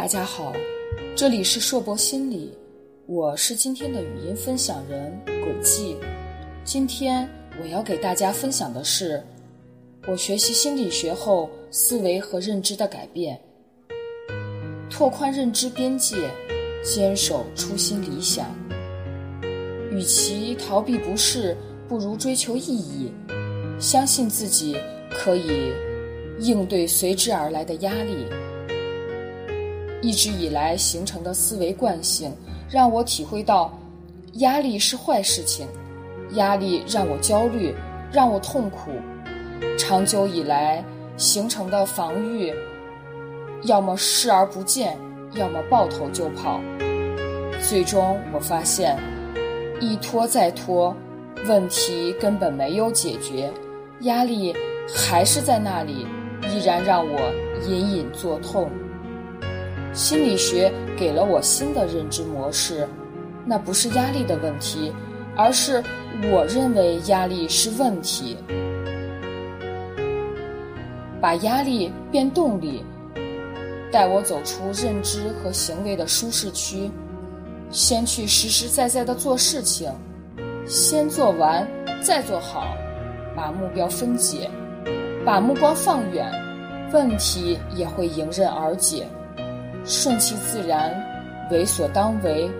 大家好，这里是硕博心理，我是今天的语音分享人轨迹。今天我要给大家分享的是我学习心理学后思维和认知的改变，拓宽认知边界，坚守初心理想。与其逃避不适，不如追求意义。相信自己可以应对随之而来的压力。一直以来形成的思维惯性，让我体会到，压力是坏事情，压力让我焦虑，让我痛苦。长久以来形成的防御，要么视而不见，要么抱头就跑。最终我发现，一拖再拖，问题根本没有解决，压力还是在那里，依然让我隐隐作痛。心理学给了我新的认知模式，那不是压力的问题，而是我认为压力是问题。把压力变动力，带我走出认知和行为的舒适区，先去实实在在的做事情，先做完再做好，把目标分解，把目光放远，问题也会迎刃而解。顺其自然，为所当为，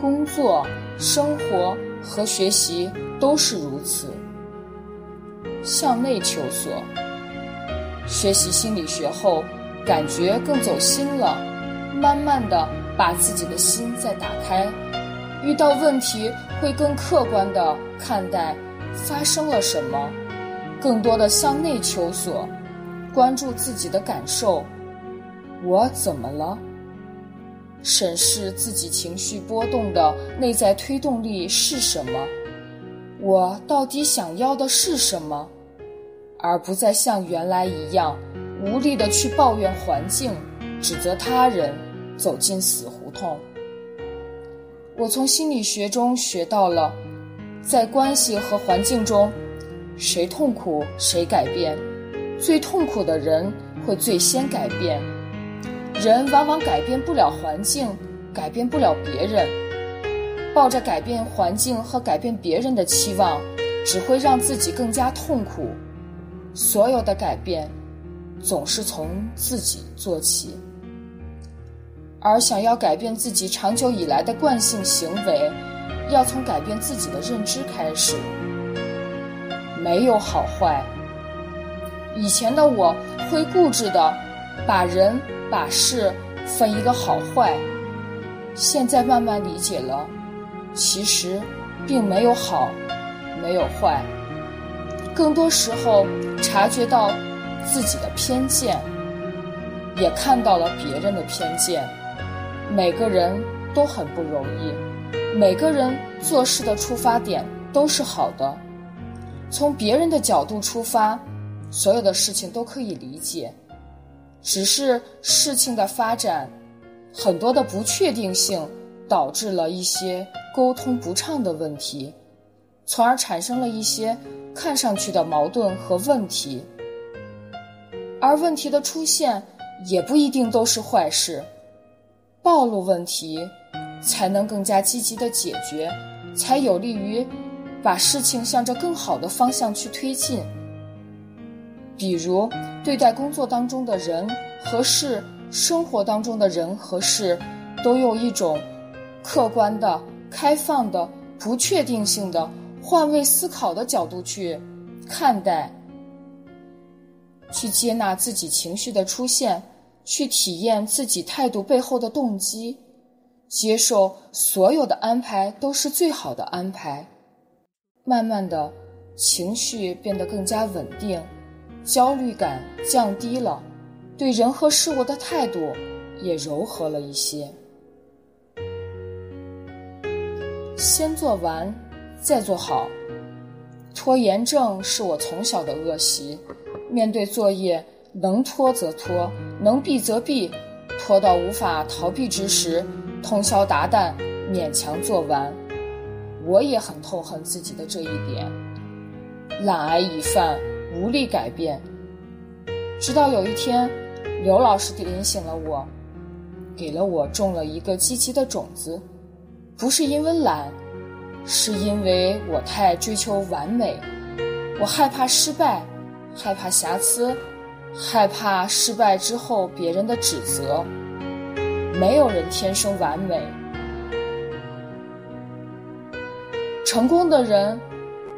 工作、生活和学习都是如此。向内求索，学习心理学后，感觉更走心了。慢慢的把自己的心再打开，遇到问题会更客观的看待发生了什么，更多的向内求索，关注自己的感受。我怎么了？审视自己情绪波动的内在推动力是什么？我到底想要的是什么？而不再像原来一样无力的去抱怨环境、指责他人，走进死胡同。我从心理学中学到了，在关系和环境中，谁痛苦谁改变，最痛苦的人会最先改变。人往往改变不了环境，改变不了别人，抱着改变环境和改变别人的期望，只会让自己更加痛苦。所有的改变，总是从自己做起，而想要改变自己长久以来的惯性行为，要从改变自己的认知开始。没有好坏。以前的我会固执的把人。把事分一个好坏，现在慢慢理解了，其实并没有好，没有坏，更多时候察觉到自己的偏见，也看到了别人的偏见。每个人都很不容易，每个人做事的出发点都是好的，从别人的角度出发，所有的事情都可以理解。只是事情的发展，很多的不确定性导致了一些沟通不畅的问题，从而产生了一些看上去的矛盾和问题。而问题的出现也不一定都是坏事，暴露问题才能更加积极的解决，才有利于把事情向着更好的方向去推进。比如，对待工作当中的人和事，生活当中的人和事，都用一种客观的、开放的、不确定性的、换位思考的角度去看待，去接纳自己情绪的出现，去体验自己态度背后的动机，接受所有的安排都是最好的安排。慢慢的，情绪变得更加稳定。焦虑感降低了，对人和事物的态度也柔和了一些。先做完，再做好。拖延症是我从小的恶习，面对作业，能拖则拖，能避则避，拖到无法逃避之时，通宵达旦，勉强做完。我也很痛恨自己的这一点，懒癌已犯。无力改变，直到有一天，刘老师点醒了我：给了我种了一个积极的种子。不是因为懒，是因为我太追求完美。我害怕失败，害怕瑕疵，害怕失败之后别人的指责。没有人天生完美。成功的人，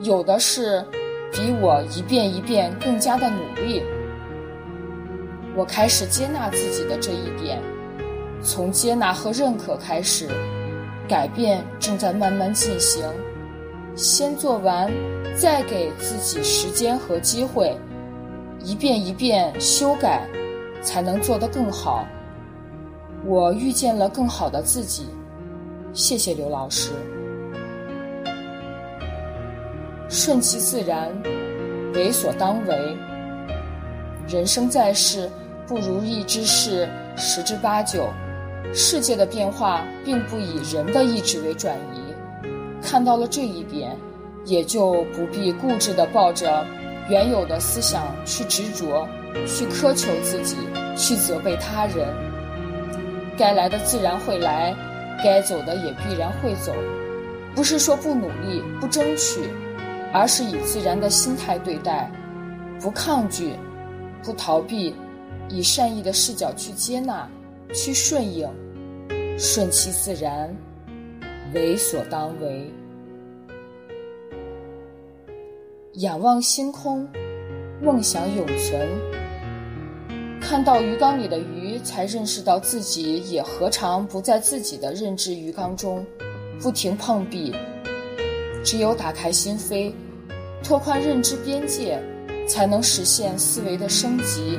有的是比我一遍一遍更加的努力。我开始接纳自己的这一点，从接纳和认可开始，改变正在慢慢进行。先做完，再给自己时间和机会，一遍一遍修改，才能做得更好。我遇见了更好的自己，谢谢刘老师。顺其自然，为所当为。人生在世，不如意之事十之八九。世界的变化并不以人的意志为转移。看到了这一点，也就不必固执地抱着原有的思想去执着，去苛求自己，去责备他人。该来的自然会来，该走的也必然会走。不是说不努力、不争取。而是以自然的心态对待，不抗拒，不逃避，以善意的视角去接纳，去顺应，顺其自然，为所当为。仰望星空，梦想永存。看到鱼缸里的鱼，才认识到自己也何尝不在自己的认知鱼缸中，不停碰壁。只有打开心扉，拓宽认知边界，才能实现思维的升级，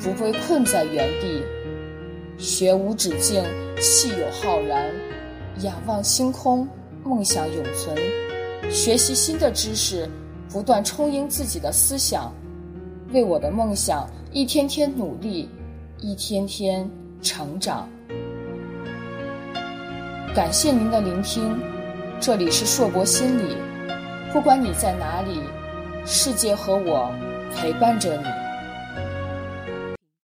不被困在原地。学无止境，气有浩然；仰望星空，梦想永存。学习新的知识，不断充盈自己的思想，为我的梦想一天天努力，一天天成长。感谢您的聆听。这里是硕博心理，不管你在哪里，世界和我陪伴着你。